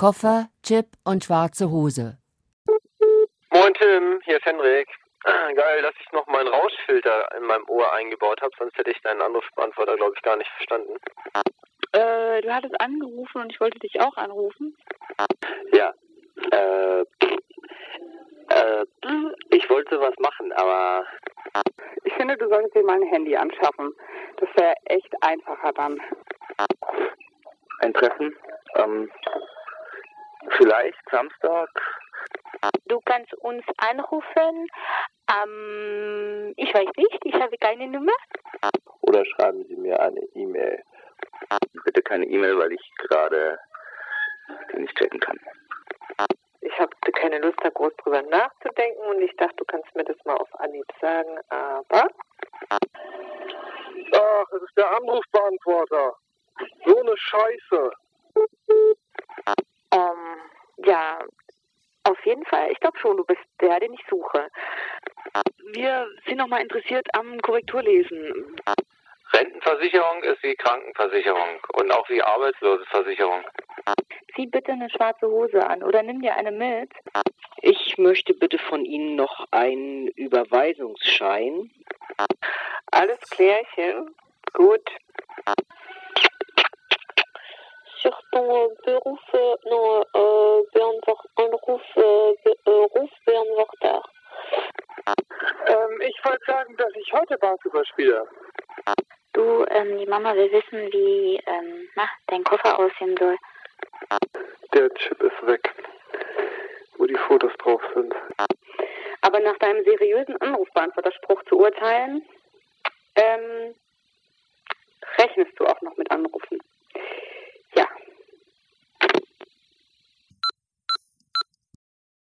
Koffer, Chip und schwarze Hose. Moin Tim, hier ist Henrik. Geil, dass ich noch meinen Rauschfilter in meinem Ohr eingebaut habe, sonst hätte ich deinen Anrufbeantworter, glaube ich, gar nicht verstanden. Äh, du hattest angerufen und ich wollte dich auch anrufen. Ja, äh, äh, ich wollte was machen, aber Ich finde, du solltest dir mal ein Handy anschaffen. Das wäre echt einfacher dann. ein Treffen, ähm, vielleicht Samstag, Du kannst uns anrufen. Ähm, ich weiß nicht, ich habe keine Nummer. oder schreiben Sie mir eine E-Mail. Bitte keine E-Mail, weil ich gerade nicht checken kann. Ich habe keine Lust, da groß drüber nachzudenken und ich dachte, du kannst mir das mal auf Anhieb sagen, aber Ach, es ist der Anrufbeantworter. So eine Scheiße. Ähm, ja, auf jeden Fall. Ich glaube schon, du bist der, den ich suche. Wir sind noch mal interessiert am Korrekturlesen. Rentenversicherung ist wie Krankenversicherung und auch wie Arbeitslosenversicherung. Zieh bitte eine schwarze Hose an oder nimm dir eine mit. Ich möchte bitte von Ihnen noch einen Überweisungsschein. alles klärchen. Gut. Sur ton Beruf, non, äh, Anruf, äh, Rufbeantworter. Ähm, ich wollte sagen, dass ich heute Basketball spiele. Du, ähm, die Mama will wissen, wie, ähm, na, dein Koffer aussehen soll. Der Chip ist weg, wo die Fotos drauf sind. Aber nach deinem seriösen Anrufbeantworterspruch zu urteilen, ähm, rechnest du